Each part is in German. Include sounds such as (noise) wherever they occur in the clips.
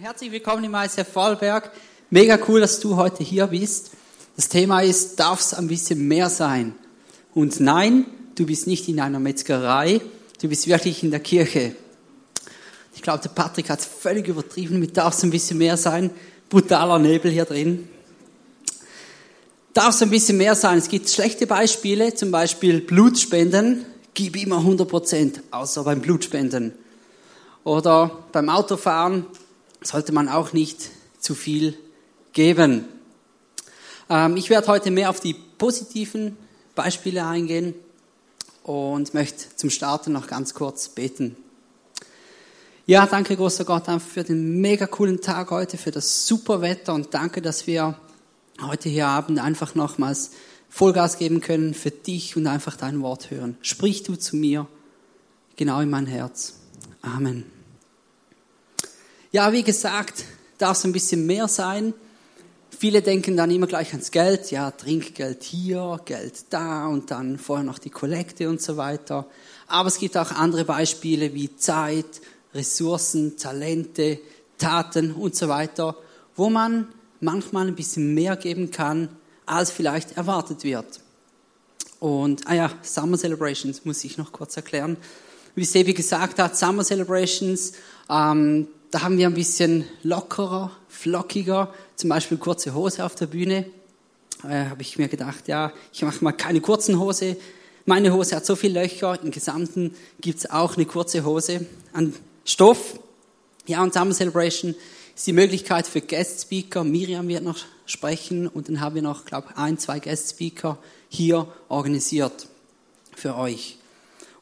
Herzlich willkommen im ICF Vorarlberg. Mega cool, dass du heute hier bist. Das Thema ist, darf es ein bisschen mehr sein? Und nein, du bist nicht in einer Metzgerei, du bist wirklich in der Kirche. Ich glaube, der Patrick hat es völlig übertrieben mit darf es ein bisschen mehr sein. Brutaler Nebel hier drin. Darf es ein bisschen mehr sein? Es gibt schlechte Beispiele, zum Beispiel Blutspenden. Gib immer 100 Prozent, außer beim Blutspenden. Oder beim Autofahren sollte man auch nicht zu viel geben. Ähm, ich werde heute mehr auf die positiven Beispiele eingehen und möchte zum Starten noch ganz kurz beten. Ja, danke großer Gott für den mega coolen Tag heute, für das super Wetter und danke, dass wir heute hier Abend einfach nochmals Vollgas geben können für dich und einfach dein Wort hören. Sprich du zu mir genau in mein Herz. Amen. Ja, wie gesagt, darf es ein bisschen mehr sein. Viele denken dann immer gleich ans Geld, ja, Trinkgeld hier, Geld da und dann vorher noch die Kollekte und so weiter. Aber es gibt auch andere Beispiele wie Zeit, Ressourcen, Talente, Taten und so weiter, wo man manchmal ein bisschen mehr geben kann, als vielleicht erwartet wird. Und, ah ja, Summer Celebrations muss ich noch kurz erklären. Wie Sebi gesagt hat, Summer Celebrations, ähm, da haben wir ein bisschen lockerer, flockiger, zum Beispiel kurze Hose auf der Bühne. Äh, habe ich mir gedacht, ja, ich mache mal keine kurzen Hose. Meine Hose hat so viele Löcher, im Gesamten gibt's auch eine kurze Hose an Stoff. Ja, und Summer Celebration ist die Möglichkeit für Guest Speaker. Miriam wird noch sprechen und dann haben wir noch, glaube ich, ein, zwei Guest Speaker hier organisiert für euch.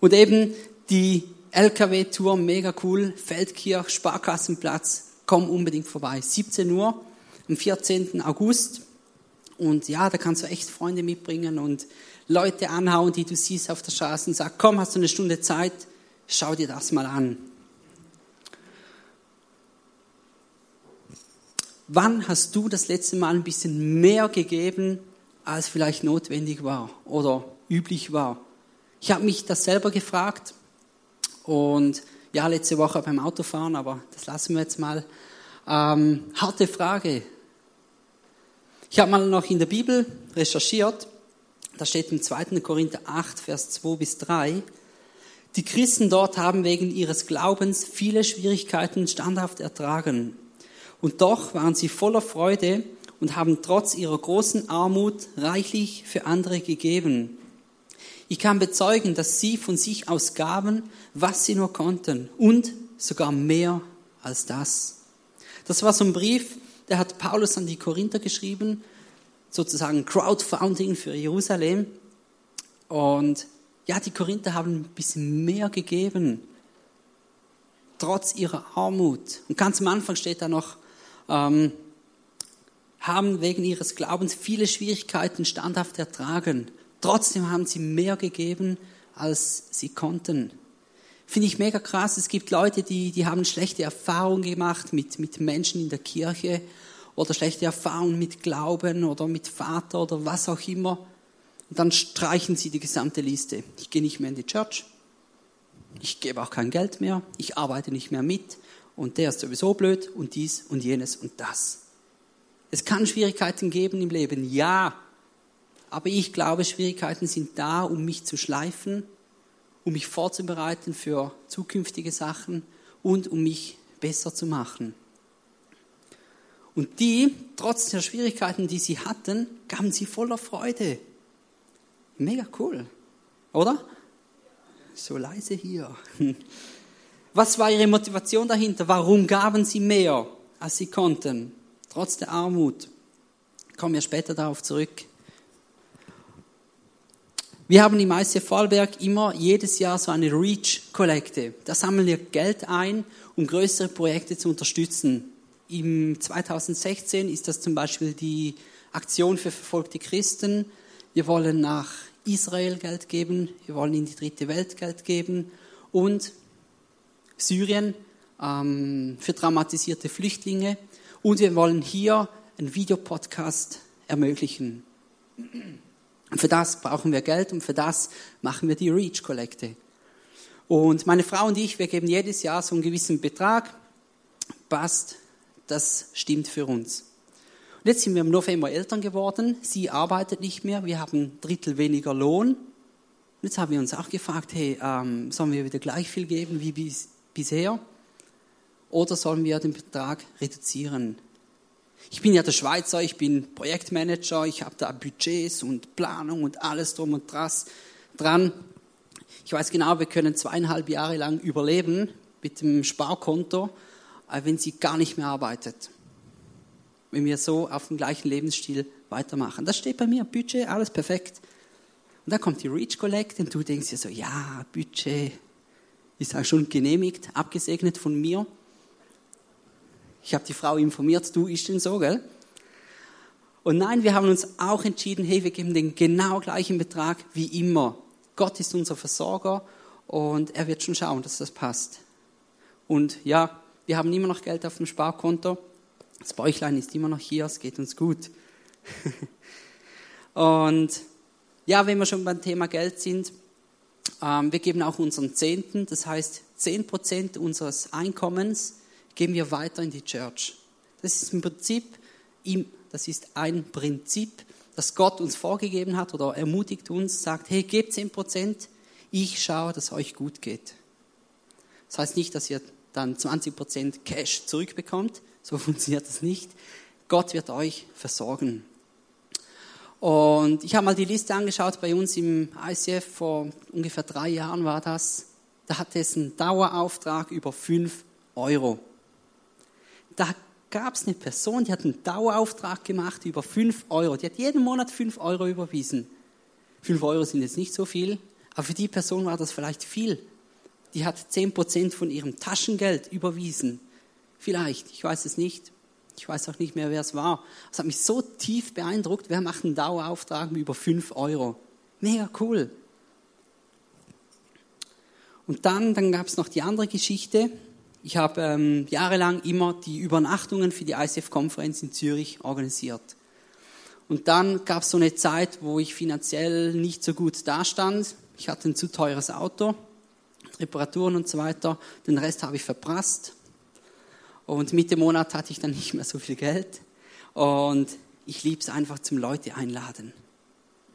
Und eben die LKW-Tour, mega cool, Feldkirch, Sparkassenplatz, komm unbedingt vorbei. 17 Uhr am 14. August. Und ja, da kannst du echt Freunde mitbringen und Leute anhauen, die du siehst auf der Straße und sag, komm, hast du eine Stunde Zeit, schau dir das mal an. Wann hast du das letzte Mal ein bisschen mehr gegeben, als vielleicht notwendig war oder üblich war? Ich habe mich das selber gefragt und ja, letzte Woche beim Autofahren, aber das lassen wir jetzt mal. Ähm, harte Frage. Ich habe mal noch in der Bibel recherchiert. Da steht im 2. Korinther 8, Vers 2 bis 3. Die Christen dort haben wegen ihres Glaubens viele Schwierigkeiten standhaft ertragen. Und doch waren sie voller Freude und haben trotz ihrer großen Armut reichlich für andere gegeben. Ich kann bezeugen, dass sie von sich aus gaben, was sie nur konnten und sogar mehr als das. Das war so ein Brief, der hat Paulus an die Korinther geschrieben, sozusagen Crowdfunding für Jerusalem. Und ja, die Korinther haben ein bisschen mehr gegeben, trotz ihrer Armut. Und ganz am Anfang steht da noch, ähm, haben wegen ihres Glaubens viele Schwierigkeiten standhaft ertragen. Trotzdem haben sie mehr gegeben, als sie konnten. Finde ich mega krass. Es gibt Leute, die, die haben schlechte Erfahrungen gemacht mit, mit Menschen in der Kirche oder schlechte Erfahrungen mit Glauben oder mit Vater oder was auch immer. Und dann streichen sie die gesamte Liste. Ich gehe nicht mehr in die Church. Ich gebe auch kein Geld mehr. Ich arbeite nicht mehr mit. Und der ist sowieso blöd und dies und jenes und das. Es kann Schwierigkeiten geben im Leben, ja. Aber ich glaube, Schwierigkeiten sind da, um mich zu schleifen, um mich vorzubereiten für zukünftige Sachen und um mich besser zu machen. Und die, trotz der Schwierigkeiten, die sie hatten, gaben sie voller Freude. Mega cool, oder? So leise hier. (laughs) Was war ihre Motivation dahinter? Warum gaben sie mehr, als sie konnten, trotz der Armut? Kommen wir später darauf zurück. Wir haben im ICF Vorarlberg immer jedes Jahr so eine Reach-Kollekte. Da sammeln wir Geld ein, um größere Projekte zu unterstützen. Im 2016 ist das zum Beispiel die Aktion für verfolgte Christen. Wir wollen nach Israel Geld geben, wir wollen in die dritte Welt Geld geben und Syrien ähm, für traumatisierte Flüchtlinge und wir wollen hier einen Videopodcast ermöglichen. Und für das brauchen wir Geld und für das machen wir die Reach-Kollekte. Und meine Frau und ich, wir geben jedes Jahr so einen gewissen Betrag, passt das stimmt für uns. Und jetzt sind wir im November Eltern geworden. Sie arbeitet nicht mehr. Wir haben ein Drittel weniger Lohn. Und jetzt haben wir uns auch gefragt, hey, ähm, sollen wir wieder gleich viel geben wie bis, bisher? Oder sollen wir den Betrag reduzieren? Ich bin ja der Schweizer, ich bin Projektmanager, ich habe da Budgets und Planung und alles drum und dran. Ich weiß genau, wir können zweieinhalb Jahre lang überleben mit dem Sparkonto, wenn sie gar nicht mehr arbeitet. Wenn wir so auf dem gleichen Lebensstil weitermachen. Das steht bei mir, Budget, alles perfekt. Und dann kommt die Reach Collect und du denkst dir so, ja, Budget ist auch schon genehmigt, abgesegnet von mir. Ich habe die Frau informiert, du ist denn so, gell? Und nein, wir haben uns auch entschieden, hey, wir geben den genau gleichen Betrag wie immer. Gott ist unser Versorger und er wird schon schauen, dass das passt. Und ja, wir haben immer noch Geld auf dem Sparkonto. Das Bäuchlein ist immer noch hier, es geht uns gut. (laughs) und ja, wenn wir schon beim Thema Geld sind, ähm, wir geben auch unseren Zehnten, das heißt 10% unseres Einkommens geben wir weiter in die Church. Das ist im Prinzip, das ist ein Prinzip, das Gott uns vorgegeben hat oder ermutigt uns, sagt, hey, gebt 10 Prozent, ich schaue, dass es euch gut geht. Das heißt nicht, dass ihr dann 20 Prozent Cash zurückbekommt, (laughs) so funktioniert das nicht. Gott wird euch versorgen. Und ich habe mal die Liste angeschaut, bei uns im ICF vor ungefähr drei Jahren war das. Da hatte es einen Dauerauftrag über 5 Euro. Da gab es eine Person, die hat einen Dauerauftrag gemacht über 5 Euro. Die hat jeden Monat 5 Euro überwiesen. 5 Euro sind jetzt nicht so viel, aber für die Person war das vielleicht viel. Die hat 10% von ihrem Taschengeld überwiesen. Vielleicht, ich weiß es nicht. Ich weiß auch nicht mehr, wer es war. Es hat mich so tief beeindruckt. Wer macht einen Dauerauftrag über 5 Euro? Mega cool. Und dann, dann gab es noch die andere Geschichte. Ich habe ähm, jahrelang immer die Übernachtungen für die ICF-Konferenz in Zürich organisiert. Und dann gab es so eine Zeit, wo ich finanziell nicht so gut dastand. Ich hatte ein zu teures Auto, Reparaturen und so weiter. Den Rest habe ich verprasst. Und Mitte Monat hatte ich dann nicht mehr so viel Geld. Und ich liebe es einfach zum Leute einladen.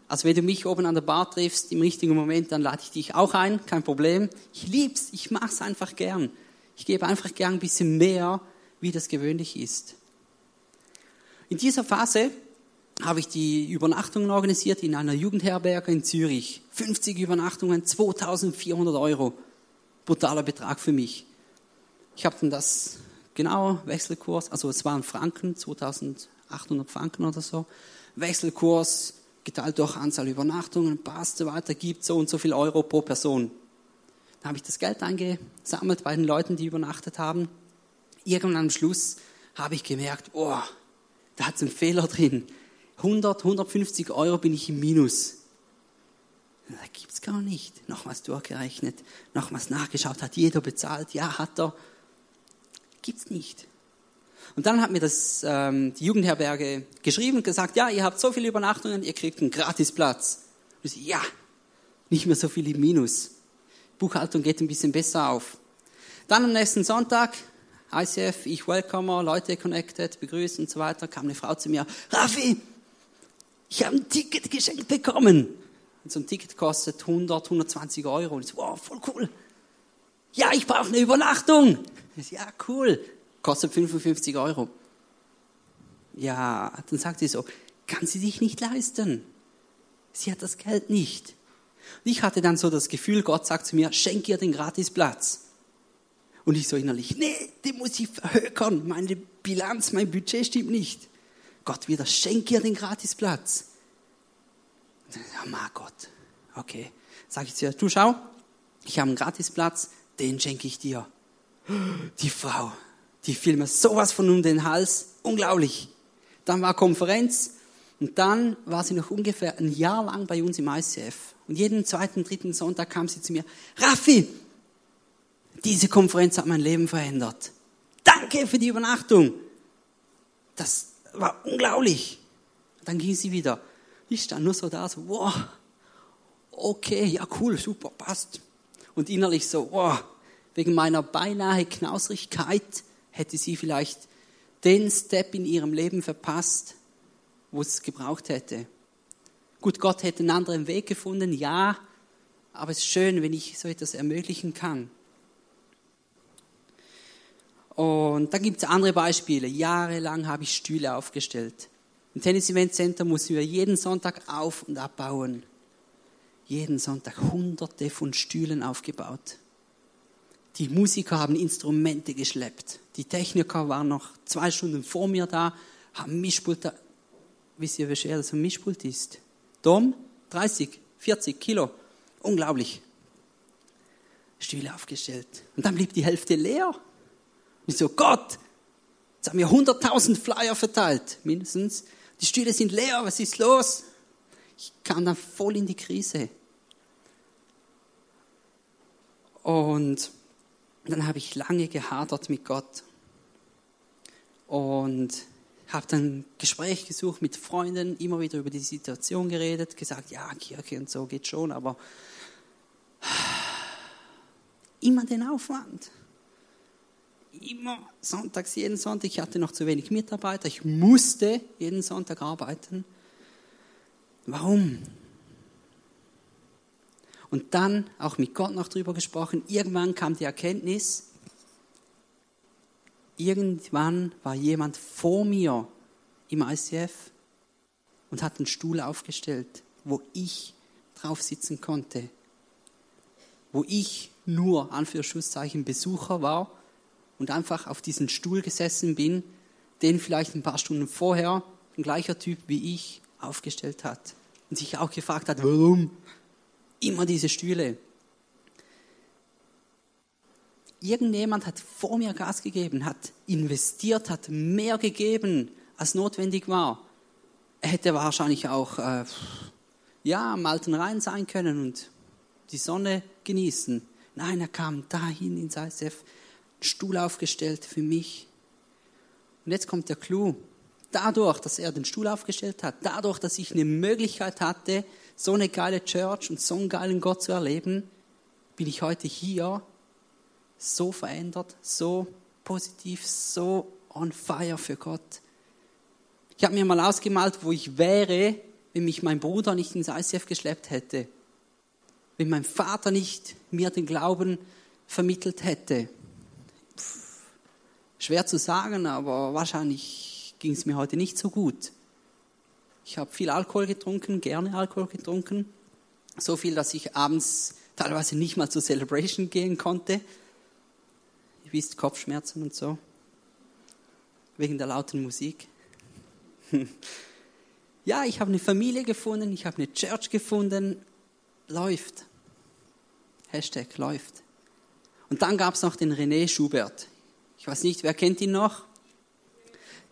Also wenn du mich oben an der Bar triffst im richtigen Moment, dann lade ich dich auch ein, kein Problem. Ich liebe es, ich mache es einfach gern. Ich gebe einfach gern ein bisschen mehr, wie das gewöhnlich ist. In dieser Phase habe ich die Übernachtungen organisiert in einer Jugendherberge in Zürich. 50 Übernachtungen, 2400 Euro. Brutaler Betrag für mich. Ich habe dann das genau Wechselkurs, also es waren Franken, 2800 Franken oder so. Wechselkurs geteilt durch Anzahl Übernachtungen, passt weiter, gibt so und so viel Euro pro Person. Dann habe ich das Geld eingesammelt bei den Leuten, die übernachtet haben. Irgendwann am Schluss habe ich gemerkt, oh, da hat es einen Fehler drin. 100, 150 Euro bin ich im Minus. Da gibt es gar nicht. Nochmals durchgerechnet, nochmals nachgeschaut, hat jeder bezahlt, ja, hat er. Gibt es nicht. Und dann hat mir das, ähm, die Jugendherberge geschrieben und gesagt, ja, ihr habt so viele Übernachtungen, ihr kriegt einen Gratisplatz. Ich, ja, nicht mehr so viel im Minus. Buchhaltung geht ein bisschen besser auf. Dann am nächsten Sonntag, ICF, ich welcome, Leute connected, begrüßt und so weiter, kam eine Frau zu mir, Raffi, ich habe ein Ticket geschenkt bekommen. Und so ein Ticket kostet 100, 120 Euro. Und ich so, wow, voll cool. Ja, ich brauche eine Übernachtung. So, ja, cool. Kostet 55 Euro. Ja, dann sagt sie so, kann sie sich nicht leisten. Sie hat das Geld nicht. Und ich hatte dann so das Gefühl, Gott sagt zu mir, schenk ihr den Gratisplatz. Und ich so innerlich, nee, den muss ich verhökern. Meine Bilanz, mein Budget stimmt nicht. Gott wieder, schenk ihr den Gratisplatz. Ja, ma Gott. Okay. Sag ich zu ihr, du schau, ich habe einen Gratisplatz, den schenke ich dir. Die Frau, die fiel mir sowas von um den Hals. Unglaublich. Dann war Konferenz und dann war sie noch ungefähr ein Jahr lang bei uns im ICF. Und jeden zweiten, dritten Sonntag kam sie zu mir, Raffi, diese Konferenz hat mein Leben verändert. Danke für die Übernachtung. Das war unglaublich. Dann ging sie wieder. Ich stand nur so da, so, wow, okay, ja cool, super, passt. Und innerlich so, wow, wegen meiner beinahe Knausrigkeit hätte sie vielleicht den Step in ihrem Leben verpasst, wo es gebraucht hätte. Gut, Gott hätte einen anderen Weg gefunden, ja, aber es ist schön, wenn ich so etwas ermöglichen kann. Und dann gibt es andere Beispiele. Jahrelang habe ich Stühle aufgestellt. Im Tennis Event Center mussten wir jeden Sonntag auf- und abbauen. Jeden Sonntag hunderte von Stühlen aufgebaut. Die Musiker haben Instrumente geschleppt. Die Techniker waren noch zwei Stunden vor mir da, haben Mischpult. Wisst ihr, wie schwer das ein Mischpult ist? Dom, 30, 40 Kilo. Unglaublich. Stühle aufgestellt. Und dann blieb die Hälfte leer. Ich so, Gott, jetzt haben wir 100.000 Flyer verteilt, mindestens. Die Stühle sind leer, was ist los? Ich kam dann voll in die Krise. Und dann habe ich lange gehadert mit Gott und habe dann Gespräch gesucht mit Freunden, immer wieder über die Situation geredet, gesagt, ja, Kirche und so geht schon, aber immer den Aufwand. Immer sonntags, jeden Sonntag. Ich hatte noch zu wenig Mitarbeiter. Ich musste jeden Sonntag arbeiten. Warum? Und dann auch mit Gott noch drüber gesprochen. Irgendwann kam die Erkenntnis, irgendwann war jemand vor mir im ICF und hat einen Stuhl aufgestellt, wo ich drauf sitzen konnte. Wo ich nur, Anführungszeichen, Besucher war und einfach auf diesen Stuhl gesessen bin, den vielleicht ein paar Stunden vorher ein gleicher Typ wie ich aufgestellt hat. Und sich auch gefragt hat, warum immer diese Stühle. Irgendjemand hat vor mir Gas gegeben, hat investiert, hat mehr gegeben, als notwendig war. Er hätte wahrscheinlich auch äh, ja, am alten Rhein sein können und die Sonne genießen. Nein, er kam dahin ins ISF, Stuhl aufgestellt für mich. Und jetzt kommt der Clou. Dadurch, dass er den Stuhl aufgestellt hat, dadurch, dass ich eine Möglichkeit hatte, so eine geile Church und so einen geilen Gott zu erleben, bin ich heute hier so verändert, so positiv, so on fire für Gott. Ich habe mir mal ausgemalt, wo ich wäre, wenn mich mein Bruder nicht ins ICF geschleppt hätte. Wenn mein Vater nicht mir den Glauben vermittelt hätte. Pff, schwer zu sagen, aber wahrscheinlich ging es mir heute nicht so gut. Ich habe viel Alkohol getrunken, gerne Alkohol getrunken. So viel, dass ich abends teilweise nicht mal zur Celebration gehen konnte. Wisst, Kopfschmerzen und so. Wegen der lauten Musik. (laughs) ja, ich habe eine Familie gefunden, ich habe eine Church gefunden. Läuft. Hashtag läuft. Und dann gab es noch den René Schubert. Ich weiß nicht, wer kennt ihn noch?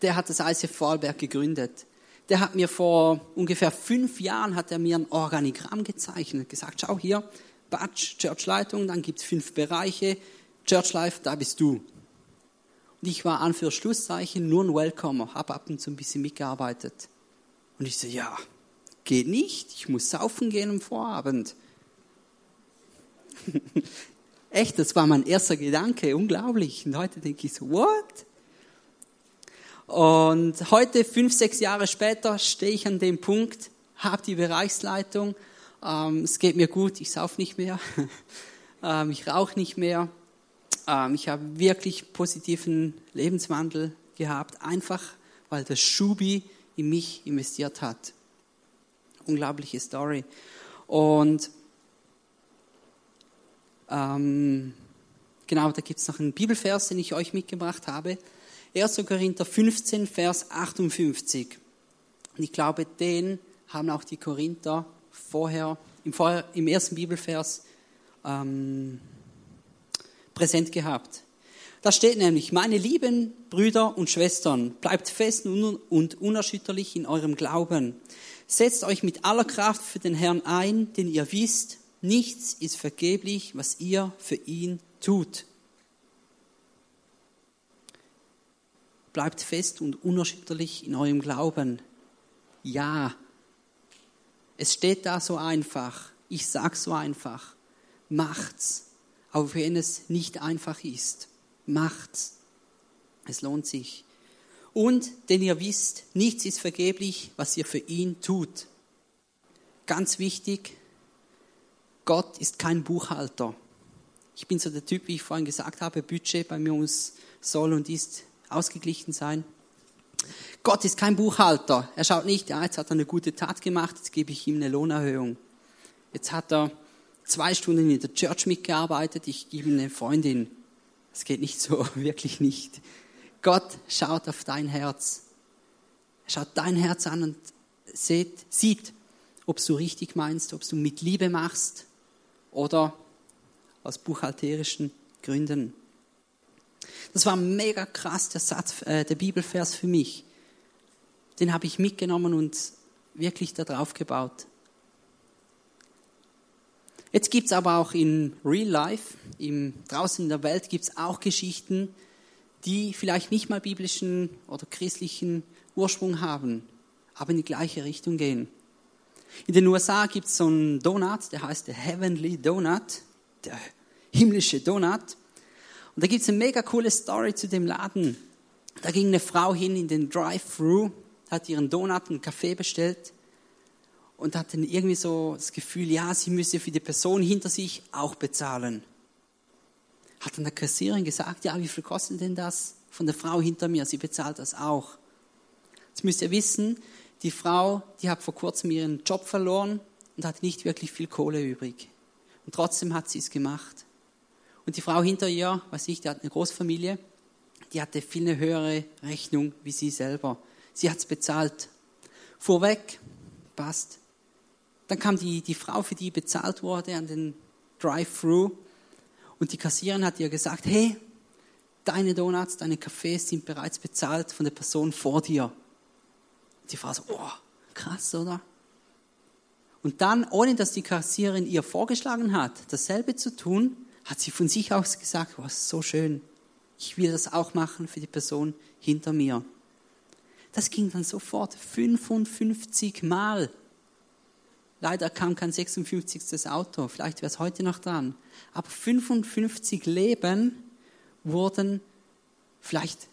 Der hat das ICF Vorarlberg gegründet. Der hat mir vor ungefähr fünf Jahren hat er mir ein Organigramm gezeichnet, gesagt, schau hier, Batsch, Churchleitung, dann gibt es fünf Bereiche, Church Life, da bist du. Und ich war an für Schlusszeichen nur ein Welcomer, habe ab und zu ein bisschen mitgearbeitet. Und ich so, ja, geht nicht, ich muss saufen gehen am Vorabend. (laughs) Echt, das war mein erster Gedanke, unglaublich. Und heute denke ich so, what? Und heute, fünf, sechs Jahre später, stehe ich an dem Punkt, habe die Bereichsleitung, ähm, es geht mir gut, ich sauf nicht mehr, (laughs) ähm, ich rauche nicht mehr, ich habe wirklich positiven Lebenswandel gehabt, einfach weil der Schubi in mich investiert hat. Unglaubliche Story. Und ähm, genau, da gibt es noch einen Bibelvers, den ich euch mitgebracht habe. 1. Korinther 15, Vers 58. Und ich glaube, den haben auch die Korinther vorher, im, vorher, im ersten Bibelvers ähm, präsent gehabt. Da steht nämlich, meine lieben Brüder und Schwestern, bleibt fest und unerschütterlich in eurem Glauben. Setzt euch mit aller Kraft für den Herrn ein, denn ihr wisst, nichts ist vergeblich, was ihr für ihn tut. Bleibt fest und unerschütterlich in eurem Glauben. Ja, es steht da so einfach. Ich sag so einfach. Macht's. Auch wenn es nicht einfach ist. Macht's. Es lohnt sich. Und denn ihr wisst, nichts ist vergeblich, was ihr für ihn tut. Ganz wichtig, Gott ist kein Buchhalter. Ich bin so der Typ, wie ich vorhin gesagt habe, Budget bei mir muss, soll und ist ausgeglichen sein. Gott ist kein Buchhalter. Er schaut nicht, ja, jetzt hat er eine gute Tat gemacht, jetzt gebe ich ihm eine Lohnerhöhung. Jetzt hat er zwei Stunden in der Church mitgearbeitet, ich gebe eine Freundin. Das geht nicht so, (laughs) wirklich nicht. Gott schaut auf dein Herz. Er schaut dein Herz an und sieht, sieht ob du richtig meinst, ob du mit Liebe machst oder aus buchhalterischen Gründen. Das war mega krass, der Satz, äh, der Bibelvers für mich. Den habe ich mitgenommen und wirklich darauf gebaut. Jetzt gibt es aber auch in Real Life, im, draußen in der Welt, gibt es auch Geschichten, die vielleicht nicht mal biblischen oder christlichen Ursprung haben, aber in die gleiche Richtung gehen. In den USA gibt es so einen Donut, der heißt der Heavenly Donut, der himmlische Donut. Und da gibt es eine mega coole Story zu dem Laden. Da ging eine Frau hin in den Drive-Thru, hat ihren Donut und Kaffee bestellt und hat dann irgendwie so das Gefühl, ja, sie müsse für die Person hinter sich auch bezahlen. Hat dann der Kassiererin gesagt, ja, wie viel kostet denn das von der Frau hinter mir? Sie bezahlt das auch. Jetzt müsst ihr wissen, die Frau, die hat vor kurzem ihren Job verloren und hat nicht wirklich viel Kohle übrig. Und trotzdem hat sie es gemacht. Und die Frau hinter ihr, weiß ich, die hat eine Großfamilie, die hatte viel eine höhere Rechnung wie sie selber. Sie hat es bezahlt. Vorweg, passt. Dann kam die, die Frau, für die bezahlt wurde, an den Drive-Thru. Und die Kassiererin hat ihr gesagt, hey, deine Donuts, deine Kaffees sind bereits bezahlt von der Person vor dir. Die Frau so, oh, krass, oder? Und dann, ohne dass die Kassiererin ihr vorgeschlagen hat, dasselbe zu tun, hat sie von sich aus gesagt, oh, so schön. Ich will das auch machen für die Person hinter mir. Das ging dann sofort 55 Mal. Leider kam kein 56. Auto, vielleicht wäre es heute noch dran. Aber 55 Leben wurden vielleicht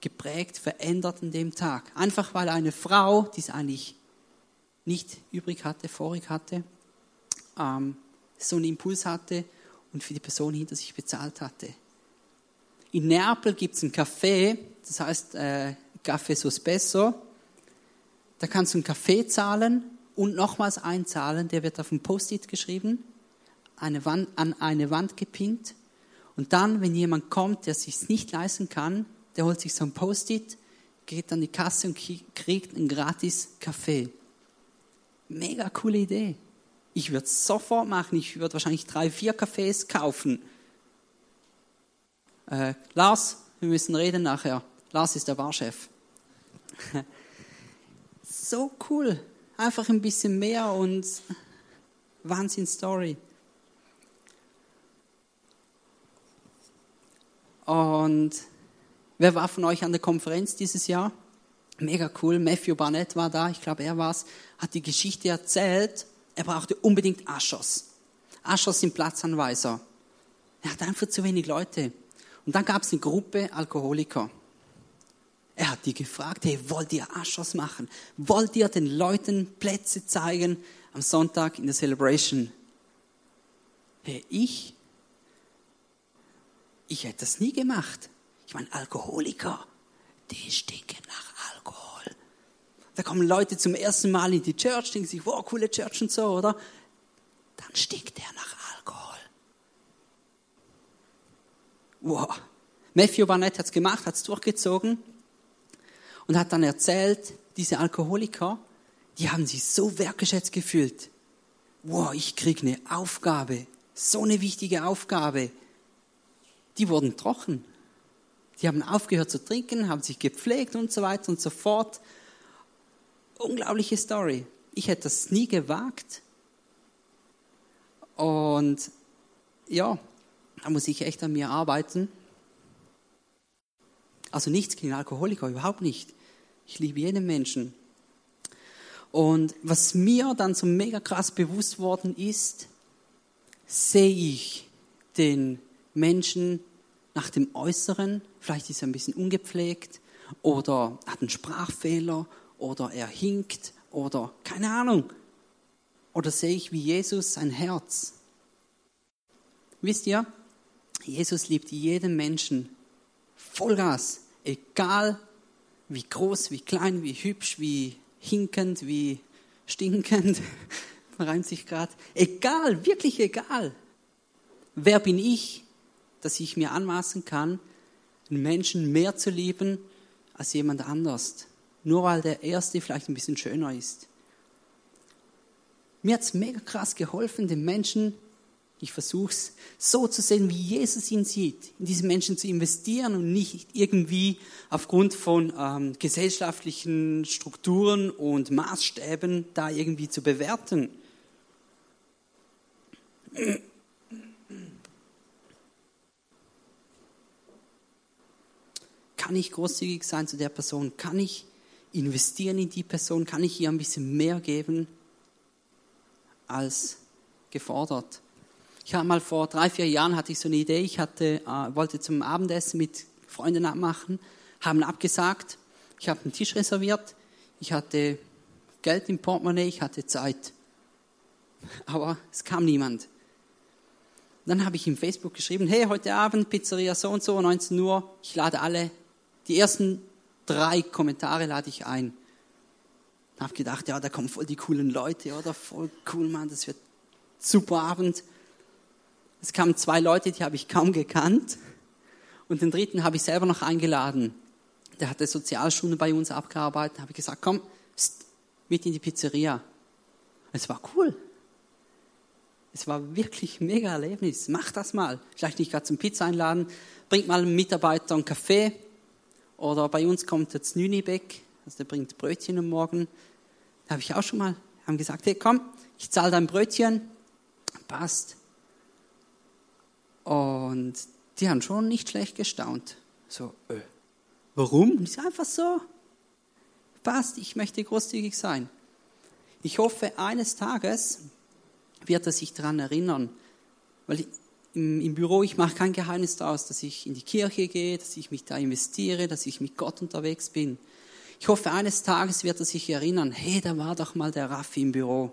geprägt, verändert an dem Tag. Einfach weil eine Frau, die es eigentlich nicht übrig hatte, vorig hatte, ähm, so einen Impuls hatte und für die Person hinter sich bezahlt hatte. In Neapel gibt es ein Café, das heißt äh, Café Sospeso. Da kannst du einen Kaffee zahlen und nochmals einzahlen. Der wird auf ein Post-it geschrieben, eine Wand, an eine Wand gepinnt. Und dann, wenn jemand kommt, der sich nicht leisten kann, der holt sich so ein Post-it, geht an die Kasse und kriegt einen gratis Kaffee. Mega coole Idee. Ich würde es sofort machen. Ich würde wahrscheinlich drei, vier Kaffees kaufen. Äh, Lars, wir müssen reden nachher. Lars ist der Barchef. (laughs) so cool. Einfach ein bisschen mehr und Wahnsinn-Story. Und Wer war von euch an der Konferenz dieses Jahr? Mega cool. Matthew Barnett war da, ich glaube, er war es, hat die Geschichte erzählt. Er brauchte unbedingt Aschos. Aschos sind Platzanweiser. Er hat einfach zu wenig Leute. Und dann gab es eine Gruppe Alkoholiker. Er hat die gefragt, hey, wollt ihr Aschos machen? Wollt ihr den Leuten Plätze zeigen am Sonntag in der Celebration? Hey, ich? Ich hätte das nie gemacht. Ich meine, Alkoholiker, die stinken nach Alkohol. Da kommen Leute zum ersten Mal in die Church, denken sich, wow, coole Church und so, oder? Dann stinkt der nach Alkohol. Wow. Matthew Barnett hat es gemacht, hat es durchgezogen und hat dann erzählt, diese Alkoholiker, die haben sich so wertgeschätzt gefühlt. Wow, ich kriege eine Aufgabe, so eine wichtige Aufgabe. Die wurden trocken. Die haben aufgehört zu trinken, haben sich gepflegt und so weiter und so fort. Unglaubliche Story. Ich hätte das nie gewagt. Und ja, da muss ich echt an mir arbeiten. Also nichts gegen Alkoholiker, überhaupt nicht. Ich liebe jeden Menschen. Und was mir dann so mega krass bewusst worden ist, sehe ich den Menschen nach dem Äußeren, vielleicht ist er ein bisschen ungepflegt oder hat einen Sprachfehler oder er hinkt oder keine Ahnung. Oder sehe ich wie Jesus sein Herz? Wisst ihr, Jesus liebt jeden Menschen Vollgas, egal wie groß, wie klein, wie hübsch, wie hinkend, wie stinkend, (laughs) reimt sich gerade. Egal, wirklich egal. Wer bin ich, dass ich mir anmaßen kann, einen Menschen mehr zu lieben als jemand anders? Nur weil der erste vielleicht ein bisschen schöner ist. Mir hat es mega krass geholfen, den Menschen ich versuche es so zu sehen, wie Jesus ihn sieht, in diese Menschen zu investieren und nicht irgendwie aufgrund von ähm, gesellschaftlichen Strukturen und Maßstäben da irgendwie zu bewerten. Kann ich großzügig sein zu der Person? Kann ich investieren in die Person? Kann ich ihr ein bisschen mehr geben als gefordert? Ich habe mal vor drei, vier Jahren hatte ich so eine Idee, ich hatte, äh, wollte zum Abendessen mit Freunden abmachen, haben abgesagt, ich habe einen Tisch reserviert, ich hatte Geld im Portemonnaie, ich hatte Zeit. (laughs) Aber es kam niemand. Dann habe ich im Facebook geschrieben, hey, heute Abend Pizzeria so und so, 19 Uhr, ich lade alle, die ersten drei Kommentare lade ich ein. Habe gedacht, ja, da kommen voll die coolen Leute, oder? Voll cool, Mann, das wird super Abend. Es kamen zwei Leute, die habe ich kaum gekannt. Und den dritten habe ich selber noch eingeladen. Der hatte Sozialstunde bei uns abgearbeitet. Da habe ich gesagt, komm, pst, mit in die Pizzeria. Es war cool. Es war wirklich ein mega Erlebnis. Mach das mal. Vielleicht nicht gerade zum Pizza einladen. Bringt mal einen Mitarbeiter einen Kaffee. Oder bei uns kommt jetzt Nünibeck. Also der bringt Brötchen am Morgen. Da habe ich auch schon mal, haben gesagt, hey komm, ich zahle dein Brötchen. Passt. Und die haben schon nicht schlecht gestaunt. So, äh, warum? Und ich einfach so, passt, ich möchte großzügig sein. Ich hoffe, eines Tages wird er sich daran erinnern, weil im, im Büro, ich mache kein Geheimnis daraus, dass ich in die Kirche gehe, dass ich mich da investiere, dass ich mit Gott unterwegs bin. Ich hoffe, eines Tages wird er sich erinnern, hey, da war doch mal der Raffi im Büro.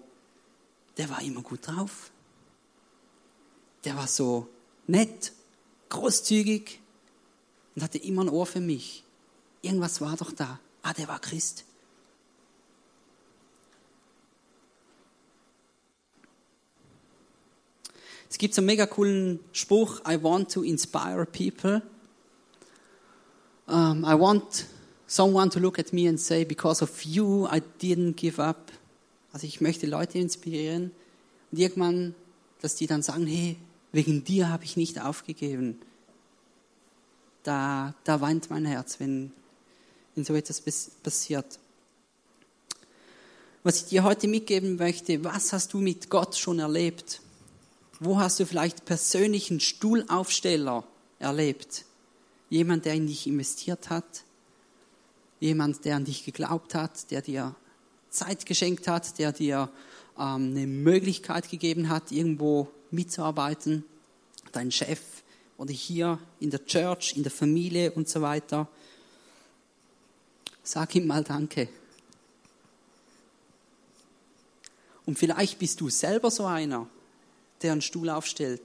Der war immer gut drauf. Der war so nett, großzügig und hatte immer ein Ohr für mich. Irgendwas war doch da. Ah, der war Christ. Es gibt so einen mega coolen Spruch, I want to inspire people. Um, I want someone to look at me and say, because of you, I didn't give up. Also ich möchte Leute inspirieren und irgendwann, dass die dann sagen, hey, Wegen dir habe ich nicht aufgegeben. Da, da weint mein Herz, wenn, wenn so etwas passiert. Was ich dir heute mitgeben möchte, was hast du mit Gott schon erlebt? Wo hast du vielleicht persönlichen Stuhlaufsteller erlebt? Jemand, der in dich investiert hat? Jemand, der an dich geglaubt hat, der dir Zeit geschenkt hat, der dir ähm, eine Möglichkeit gegeben hat, irgendwo mitzuarbeiten, dein Chef oder hier in der Church, in der Familie und so weiter. Sag ihm mal Danke. Und vielleicht bist du selber so einer, der einen Stuhl aufstellt.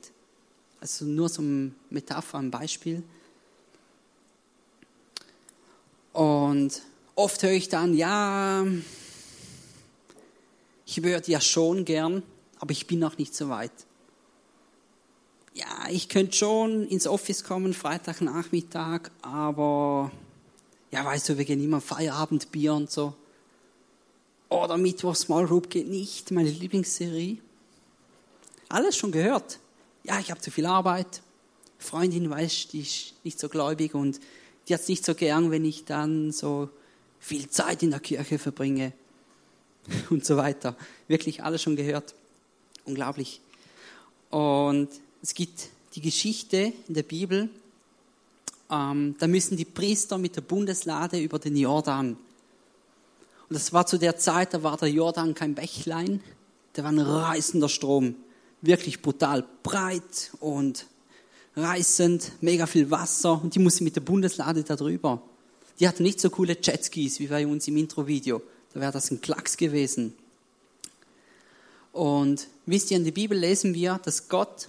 Also nur so eine Metapher, ein Beispiel. Und oft höre ich dann, ja, ich würde ja schon gern, aber ich bin noch nicht so weit ja, ich könnte schon ins Office kommen, Freitagnachmittag, aber ja, weißt du, wir gehen immer Feierabendbier und so. Oder Mittwoch Small Group geht nicht, meine Lieblingsserie. Alles schon gehört. Ja, ich habe zu viel Arbeit. Freundin weiß, die ist nicht so gläubig und die hat es nicht so gern, wenn ich dann so viel Zeit in der Kirche verbringe (laughs) und so weiter. Wirklich alles schon gehört. Unglaublich. Und es gibt die Geschichte in der Bibel, ähm, da müssen die Priester mit der Bundeslade über den Jordan. Und das war zu der Zeit, da war der Jordan kein Bächlein, der war ein reißender Strom. Wirklich brutal breit und reißend, mega viel Wasser und die mussten mit der Bundeslade da drüber. Die hatten nicht so coole Jetskis wie bei uns im Intro-Video. Da wäre das ein Klacks gewesen. Und wisst ihr, in der Bibel lesen wir, dass Gott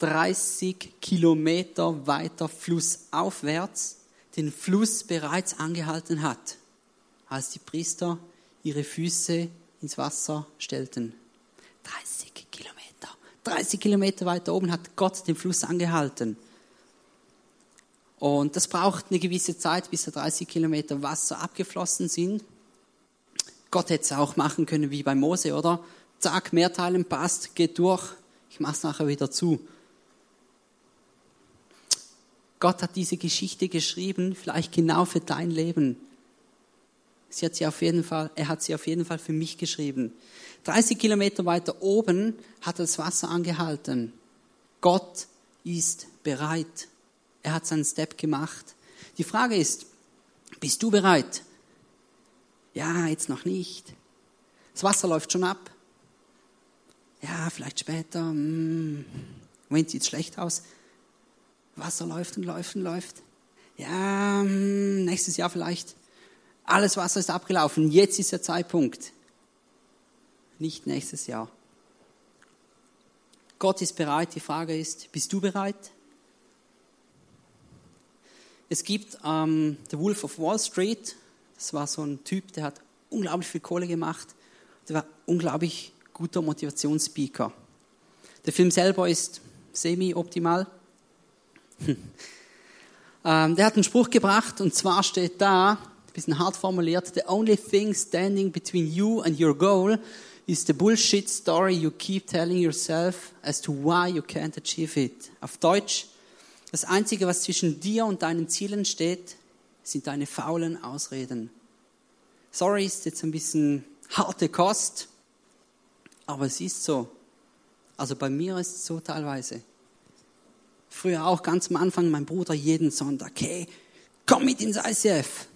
30 Kilometer weiter flussaufwärts den Fluss bereits angehalten hat, als die Priester ihre Füße ins Wasser stellten. 30 Kilometer. 30 Kilometer weiter oben hat Gott den Fluss angehalten. Und das braucht eine gewisse Zeit, bis da 30 Kilometer Wasser abgeflossen sind. Gott hätte es auch machen können wie bei Mose, oder? Zack, Mehrteilen passt, geht durch. Ich mache es nachher wieder zu. Gott hat diese Geschichte geschrieben, vielleicht genau für dein Leben. Sie hat sie auf jeden Fall, er hat sie auf jeden Fall für mich geschrieben. 30 Kilometer weiter oben hat das Wasser angehalten. Gott ist bereit. Er hat seinen Step gemacht. Die Frage ist, bist du bereit? Ja, jetzt noch nicht. Das Wasser läuft schon ab. Ja, vielleicht später. Hm. Moment, sieht schlecht aus. Wasser läuft und läuft und läuft. Ja, hm, nächstes Jahr vielleicht. Alles Wasser ist abgelaufen. Jetzt ist der Zeitpunkt. Nicht nächstes Jahr. Gott ist bereit. Die Frage ist, bist du bereit? Es gibt ähm, The Wolf of Wall Street. Das war so ein Typ, der hat unglaublich viel Kohle gemacht. Der war unglaublich guter Motivationsspeaker. Der Film selber ist semi-optimal. (laughs) ähm, der hat einen Spruch gebracht und zwar steht da, ein bisschen hart formuliert, the only thing standing between you and your goal is the bullshit story you keep telling yourself as to why you can't achieve it. Auf Deutsch, das Einzige, was zwischen dir und deinen Zielen steht, sind deine faulen Ausreden. Sorry, ist jetzt ein bisschen harte Kost, aber es ist so. Also bei mir ist es so teilweise. Früher auch ganz am Anfang mein Bruder jeden Sonntag, hey, komm mit ins ICF.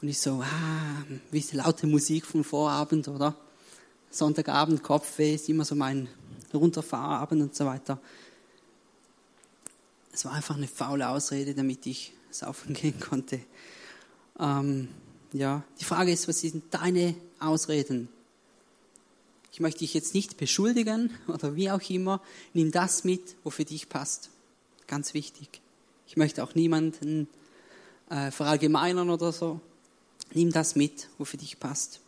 Und ich so, ah, wie die laute Musik vom Vorabend, oder? Sonntagabend, Kopfweh, ist immer so mein Runterfahrabend und so weiter. Es war einfach eine faule Ausrede, damit ich saufen (laughs) gehen konnte. Ähm, ja, die Frage ist, was sind deine Ausreden? Ich möchte dich jetzt nicht beschuldigen oder wie auch immer. Nimm das mit, wo für dich passt. Ganz wichtig. Ich möchte auch niemanden äh, verallgemeinern oder so. Nimm das mit, wo für dich passt.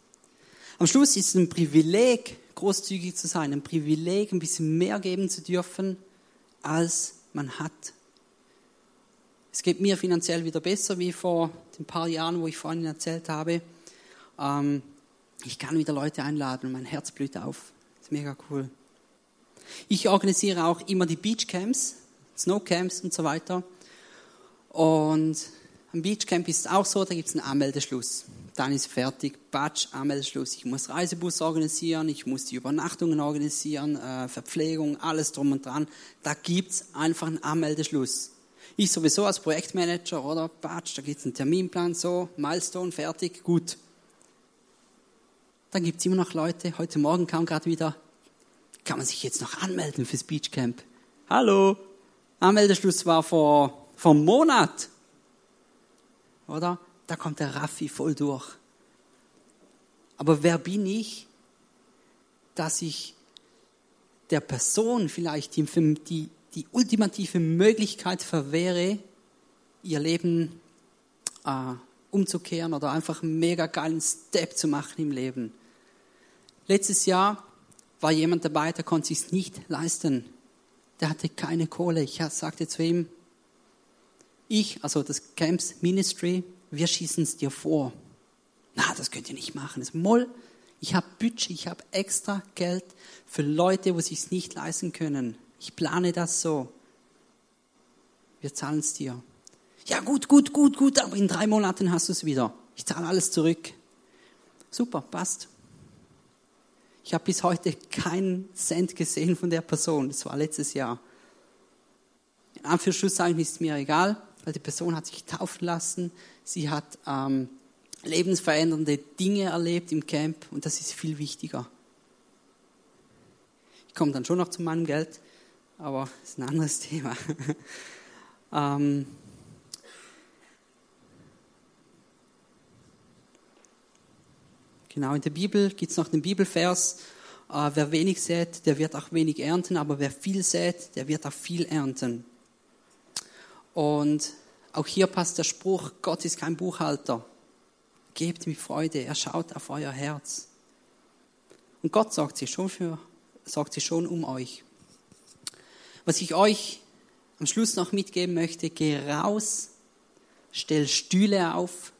Am Schluss ist es ein Privileg, großzügig zu sein, ein Privileg, ein bisschen mehr geben zu dürfen, als man hat. Es geht mir finanziell wieder besser wie vor den paar Jahren, wo ich vorhin erzählt habe. Ähm, ich kann wieder Leute einladen und mein Herz blüht auf. Ist mega cool. Ich organisiere auch immer die Beachcamps, Snowcamps und so weiter. Und am Beachcamp ist es auch so, da gibt es einen Anmeldeschluss. Dann ist fertig, Batsch, Anmeldeschluss. Ich muss Reisebus organisieren, ich muss die Übernachtungen organisieren, äh, Verpflegung, alles drum und dran. Da gibt es einfach einen Anmeldeschluss. Ich sowieso als Projektmanager, oder? Batsch, da gibt es einen Terminplan, so, Milestone, fertig, gut. Dann gibt es immer noch Leute, heute Morgen kam gerade wieder, kann man sich jetzt noch anmelden fürs Beachcamp? Hallo? Anmeldeschluss war vor, vor einem Monat oder? Da kommt der Raffi voll durch. Aber wer bin ich, dass ich der Person vielleicht die, die, die ultimative Möglichkeit verwehre, ihr Leben äh, umzukehren oder einfach einen mega geilen Step zu machen im Leben. Letztes Jahr war jemand dabei, der konnte es nicht leisten. Der hatte keine Kohle. Ich sagte zu ihm, ich, also das Camps Ministry, wir schießen es dir vor. Na, das könnt ihr nicht machen. Das Moll. Ich habe Budget, ich habe extra Geld für Leute, wo sie es nicht leisten können. Ich plane das so. Wir zahlen es dir. Ja, gut, gut, gut, gut, aber in drei Monaten hast du es wieder. Ich zahle alles zurück. Super, passt. Ich habe bis heute keinen Cent gesehen von der Person. Das war letztes Jahr. In Anführungszeichen ist mir egal weil die Person hat sich taufen lassen, sie hat ähm, lebensverändernde Dinge erlebt im Camp und das ist viel wichtiger. Ich komme dann schon noch zu meinem Geld, aber das ist ein anderes (laughs) Thema. ähm, Genau, in der Bibel gibt es noch den Bibelvers, äh, wer wenig sät, der wird auch wenig ernten, aber wer viel sät, der wird auch viel ernten. Und auch hier passt der Spruch, Gott ist kein Buchhalter. Gebt mit Freude, er schaut auf euer Herz. Und Gott sorgt sich schon, für, sorgt sich schon um euch. Was ich euch am Schluss noch mitgeben möchte, geh raus, stell Stühle auf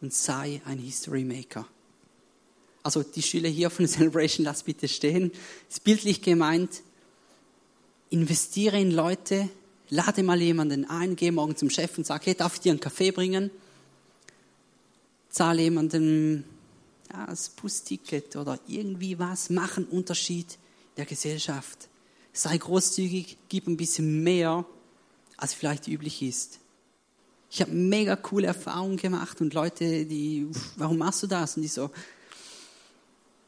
und sei ein History Maker. Also die Stühle hier von (laughs) Celebration, lass bitte stehen. Ist bildlich gemeint. Investiere in Leute, lade mal jemanden ein, geh morgen zum Chef und sag, hey, darf ich dir einen Kaffee bringen? Zahle jemandem ja, das Busticket oder irgendwie was, mach einen Unterschied der Gesellschaft. Sei großzügig, gib ein bisschen mehr, als vielleicht üblich ist. Ich habe mega coole Erfahrungen gemacht und Leute, die, warum machst du das? Und ich so,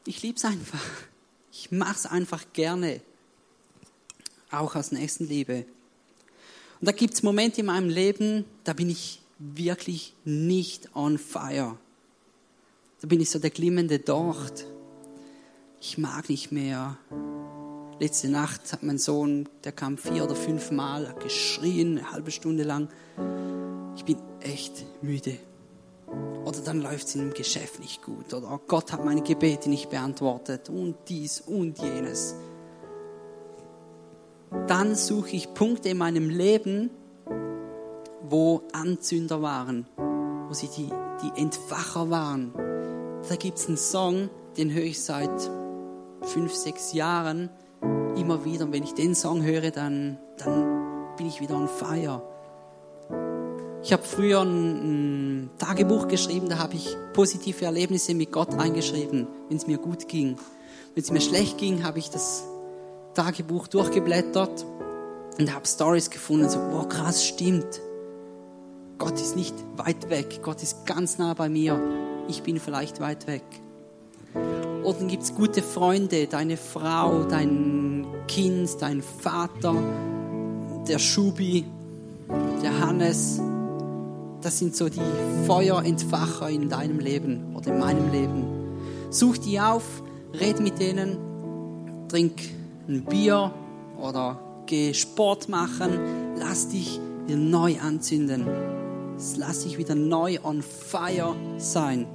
ich liebe es einfach. Ich mache es einfach gerne. Auch aus Nächstenliebe. Und da gibt es Momente in meinem Leben, da bin ich wirklich nicht on fire. Da bin ich so der glimmende Docht. Ich mag nicht mehr. Letzte Nacht hat mein Sohn, der kam vier oder fünf Mal, hat geschrien, eine halbe Stunde lang. Ich bin echt müde. Oder dann läuft es in dem Geschäft nicht gut. Oder oh Gott hat meine Gebete nicht beantwortet. Und dies und jenes. Dann suche ich Punkte in meinem Leben, wo Anzünder waren, wo sie die, die Entfacher waren. Da gibt es einen Song, den höre ich seit fünf, sechs Jahren immer wieder. Und wenn ich den Song höre, dann, dann bin ich wieder on fire. Ich habe früher ein, ein, Tagebuch geschrieben, da habe ich positive Erlebnisse mit Gott reingeschrieben, wenn es mir gut ging. Wenn es mir schlecht ging, habe ich das Tagebuch durchgeblättert und habe Stories gefunden, so, wow, krass, stimmt. Gott ist nicht weit weg, Gott ist ganz nah bei mir. Ich bin vielleicht weit weg. Oder dann gibt es gute Freunde, deine Frau, dein Kind, dein Vater, der Schubi, der Hannes, das sind so die Feuerentfacher in deinem Leben oder in meinem Leben. Such die auf, red mit denen, trink ein Bier oder geh Sport machen, lass dich wieder neu anzünden. Lass dich wieder neu on fire sein.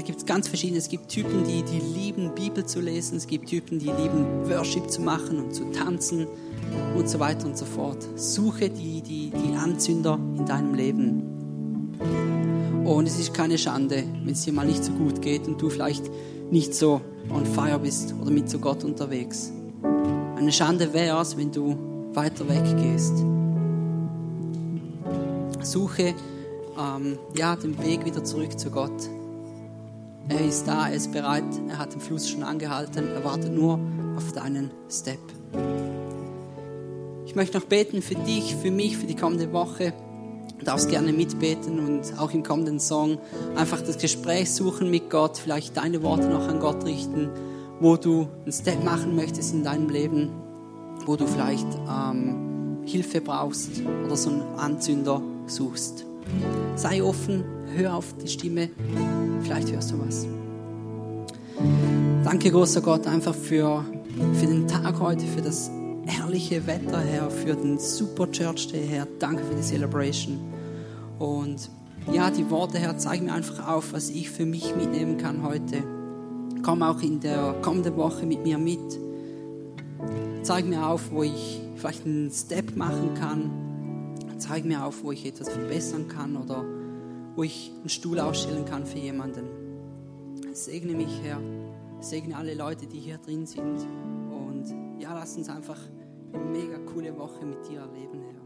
Da gibt es ganz verschiedene. Es gibt Typen, die, die lieben, Bibel zu lesen. Es gibt Typen, die lieben, Worship zu machen und zu tanzen und so weiter und so fort. Suche die, die, die Anzünder in deinem Leben. Und es ist keine Schande, wenn es dir mal nicht so gut geht und du vielleicht nicht so on fire bist oder mit zu Gott unterwegs. Eine Schande wäre es, wenn du weiter weg gehst. Suche ähm, ja, den Weg wieder zurück zu Gott. Er ist da, er ist bereit, er hat den Fluss schon angehalten, er wartet nur auf deinen Step. Ich möchte noch beten für dich, für mich, für die kommende Woche. Du darfst gerne mitbeten und auch im kommenden Song einfach das Gespräch suchen mit Gott, vielleicht deine Worte noch an Gott richten, wo du einen Step machen möchtest in deinem Leben, wo du vielleicht ähm, Hilfe brauchst oder so einen Anzünder suchst. Sei offen, hör auf die Stimme, vielleicht hörst du was. Danke, großer Gott, einfach für, für den Tag heute, für das herrliche Wetter, Herr, für den Super Church Day, Herr. Danke für die Celebration. Und ja, die Worte, Herr, zeigen mir einfach auf, was ich für mich mitnehmen kann heute. Komm auch in der kommenden Woche mit mir mit. Zeig mir auf, wo ich vielleicht einen Step machen kann. Zeig mir auf, wo ich etwas verbessern kann oder wo ich einen Stuhl ausstellen kann für jemanden. Segne mich, Herr. Segne alle Leute, die hier drin sind. Und ja, lass uns einfach eine mega coole Woche mit dir erleben, Herr.